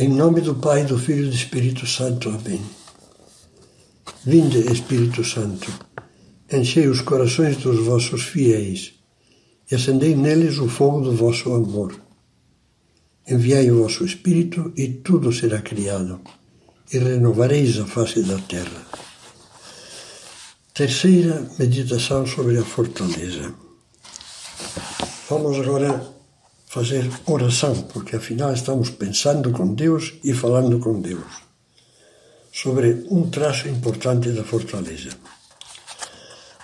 Em nome do Pai, do Filho e do Espírito Santo. Amém. Vinde, Espírito Santo, enchei os corações dos vossos fiéis e acendei neles o fogo do vosso amor. Enviai o vosso Espírito e tudo será criado, e renovareis a face da terra. Terceira meditação sobre a fortaleza. Vamos agora fazer oração, porque afinal estamos pensando com Deus e falando com Deus sobre um traço importante da fortaleza.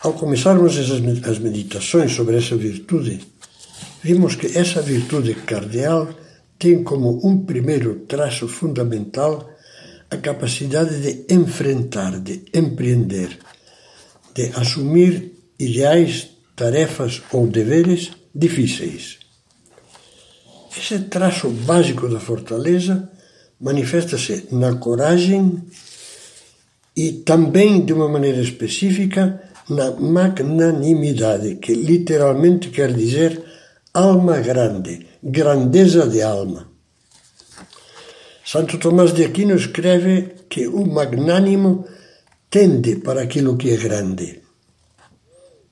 Ao começarmos as meditações sobre essa virtude, vimos que essa virtude cardeal tem como um primeiro traço fundamental a capacidade de enfrentar, de empreender, de assumir ideais, tarefas ou deveres difíceis. Esse traço básico da fortaleza manifesta-se na coragem e também, de uma maneira específica, na magnanimidade, que literalmente quer dizer alma grande, grandeza de alma. Santo Tomás de Aquino escreve que o magnânimo tende para aquilo que é grande.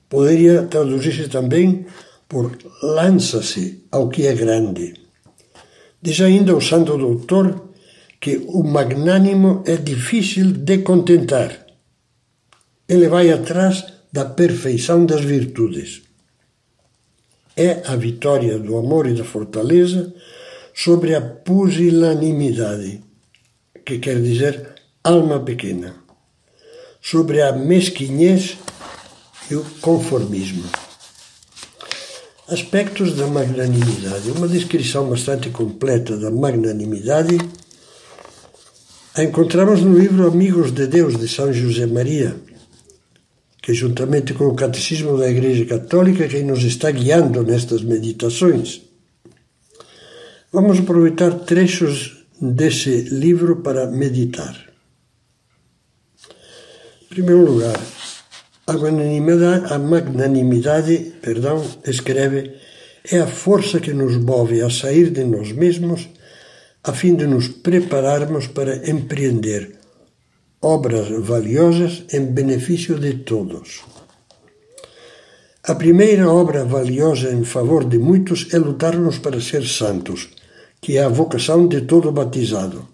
Poderia traduzir-se também por lança-se ao que é grande. Diz ainda o santo doutor que o magnânimo é difícil de contentar. Ele vai atrás da perfeição das virtudes. É a vitória do amor e da fortaleza sobre a pusilanimidade, que quer dizer alma pequena, sobre a mesquinhez e o conformismo. Aspectos da magnanimidade. Uma descrição bastante completa da magnanimidade a encontramos no livro Amigos de Deus de São José Maria, que juntamente com o Catecismo da Igreja Católica quem nos está guiando nestas meditações. Vamos aproveitar trechos desse livro para meditar. Em primeiro lugar, a magnanimidade, a magnanimidade perdão, escreve, é a força que nos move a sair de nós mesmos a fim de nos prepararmos para empreender obras valiosas em benefício de todos. A primeira obra valiosa em favor de muitos é lutarmos para ser santos, que é a vocação de todo batizado.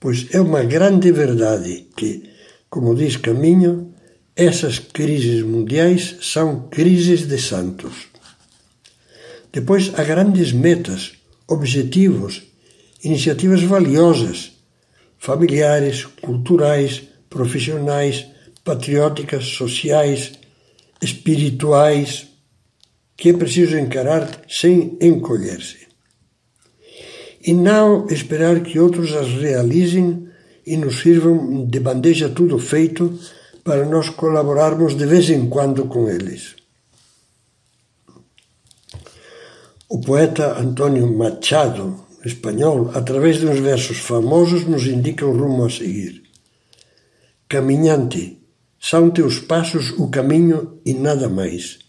Pois é uma grande verdade que, como diz Caminho, essas crises mundiais são crises de santos. Depois há grandes metas, objetivos, iniciativas valiosas, familiares, culturais, profissionais, patrióticas, sociais, espirituais, que é preciso encarar sem encolher-se. E não esperar que outros as realizem e nos sirvam de bandeja tudo feito para nós colaborarmos de vez em quando com eles. O poeta Antônio Machado, espanhol, através de uns versos famosos, nos indica o rumo a seguir. Caminhante, são teus passos o caminho e nada mais.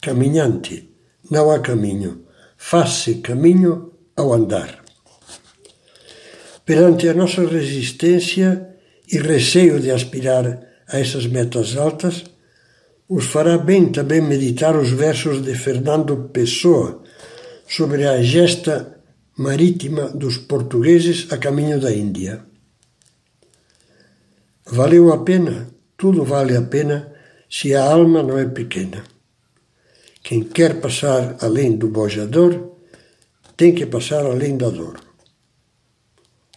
Caminhante, não há caminho, faz-se caminho ao andar. Perante a nossa resistência e receio de aspirar a essas metas altas, os fará bem também meditar os versos de Fernando Pessoa sobre a gesta marítima dos portugueses a caminho da Índia. Valeu a pena, tudo vale a pena se a alma não é pequena. Quem quer passar além do bojador tem que passar além da dor.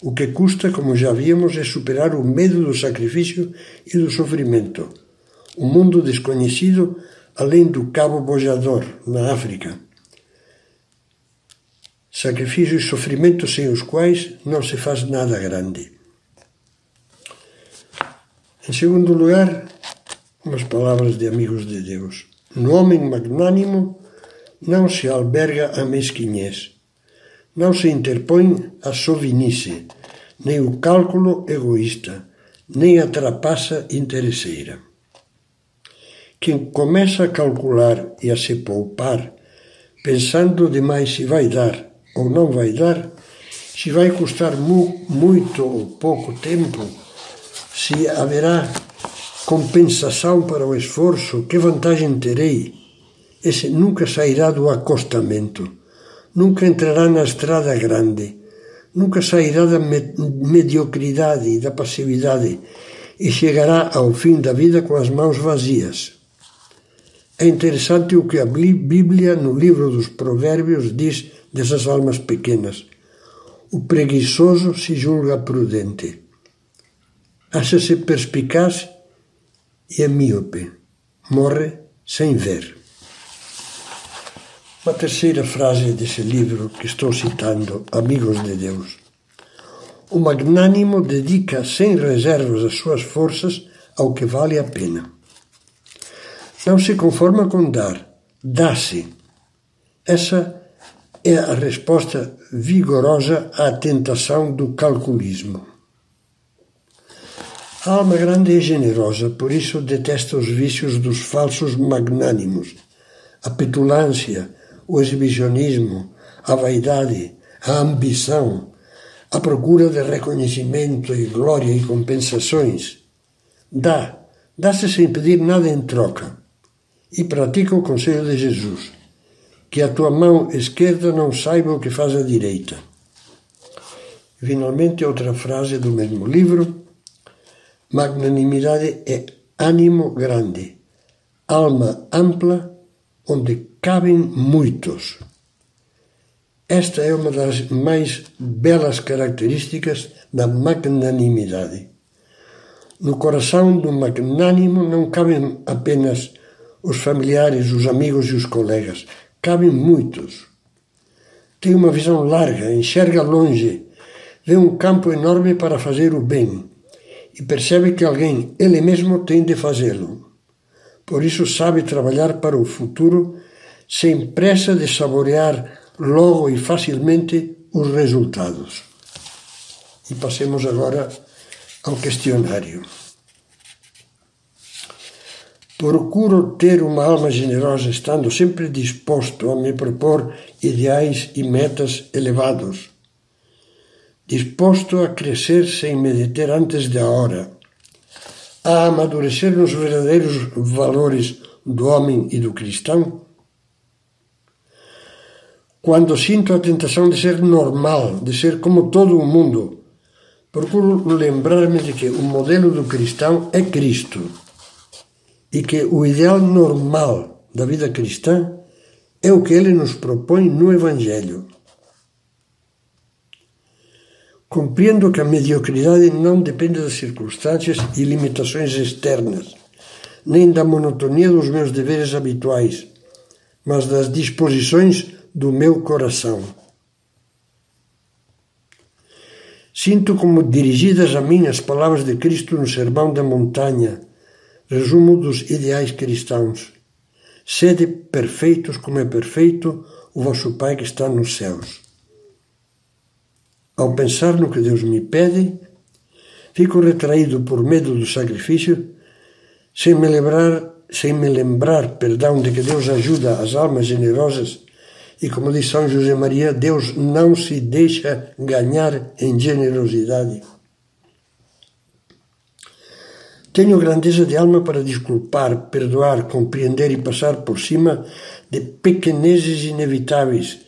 O que custa, como já vimos, é superar o medo do sacrifício e do sofrimento. O mundo desconhecido além do Cabo Bojador, na África. Sacrifício e sofrimento sem os quais não se faz nada grande. Em segundo lugar, umas palavras de amigos de Deus. No homem magnânimo não se alberga a mesquinhez não se interpõe a sovinice, nem o cálculo egoísta, nem a trapaça interesseira. Quem começa a calcular e a se poupar, pensando demais se vai dar ou não vai dar, se vai custar mu muito ou pouco tempo, se haverá compensação para o esforço, que vantagem terei? Esse nunca sairá do acostamento, nunca entrará na estrada grande, nunca sairá da mediocridade e da passividade e chegará ao fim da vida com as mãos vazias. É interessante o que a Bíblia, no livro dos Provérbios, diz dessas almas pequenas. O preguiçoso se julga prudente. Acha-se perspicaz e é míope. Morre sem ver. Uma terceira frase desse livro que estou citando, Amigos de Deus. O magnânimo dedica sem reservas as suas forças ao que vale a pena. Não se conforma com dar, dá-se. Essa é a resposta vigorosa à tentação do calculismo. A alma grande é generosa, por isso detesta os vícios dos falsos magnânimos, a petulância, o exibicionismo, a vaidade, a ambição, a procura de reconhecimento e glória e compensações. Dá, dá-se sem pedir nada em troca e pratica o conselho de Jesus, que a tua mão esquerda não saiba o que faz a direita. Finalmente, outra frase do mesmo livro: magnanimidade é ânimo grande, alma ampla, onde cabem muitos. Esta é uma das mais belas características da magnanimidade. No coração do magnânimo não cabem apenas os familiares, os amigos e os colegas. Cabem muitos. Tem uma visão larga, enxerga longe, vê um campo enorme para fazer o bem e percebe que alguém, ele mesmo, tem de fazê-lo. Por isso sabe trabalhar para o futuro sem pressa de saborear logo e facilmente os resultados. E passemos agora ao questionário. Procuro ter uma alma generosa, estando sempre disposto a me propor ideais e metas elevados. Disposto a crescer sem me deter antes da hora, a amadurecer nos verdadeiros valores do homem e do cristão. Quando sinto a tentação de ser normal, de ser como todo o mundo, procuro lembrar-me de que o modelo do cristão é Cristo e que o ideal normal da vida cristã é o que ele nos propõe no Evangelho. Compreendo que a mediocridade não depende das circunstâncias e limitações externas, nem da monotonia dos meus deveres habituais, mas das disposições do meu coração. Sinto como dirigidas a mim as palavras de Cristo no Sermão da Montanha Resumo dos ideais cristãos. Sede perfeitos como é perfeito o vosso Pai que está nos céus. Ao pensar no que Deus me pede, fico retraído por medo do sacrifício, sem me lembrar, sem me lembrar, perdão, de que Deus ajuda as almas generosas e como diz São José Maria, Deus não se deixa ganhar em generosidade. Tenho grandeza de alma para desculpar, perdoar, compreender e passar por cima de pequenezes inevitáveis,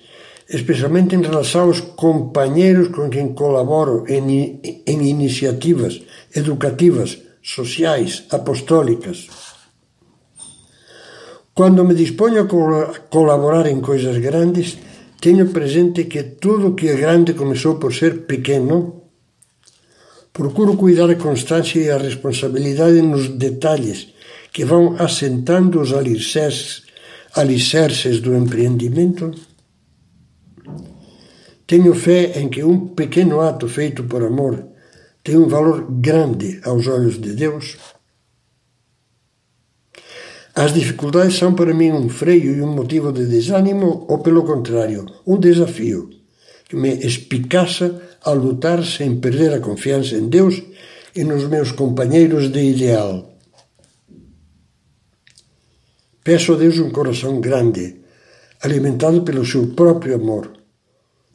especialmente em relação aos companheiros com quem colaboro em, em iniciativas educativas, sociais, apostólicas. Quando me disponho a colaborar em coisas grandes, tenho presente que tudo que é grande começou por ser pequeno Procuro cuidar a constância e a responsabilidade nos detalhes que vão assentando os alicerces, alicerces do empreendimento. Tenho fé em que um pequeno ato feito por amor tem um valor grande aos olhos de Deus. As dificuldades são para mim um freio e um motivo de desânimo, ou pelo contrário, um desafio que me espicaça a lutar sem perder a confiança em Deus e nos meus companheiros de ideal. Peço a Deus um coração grande, alimentado pelo seu próprio amor,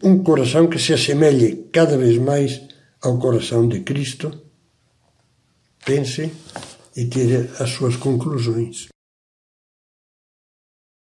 um coração que se assemelhe cada vez mais ao coração de Cristo? Pense e tire as suas conclusões.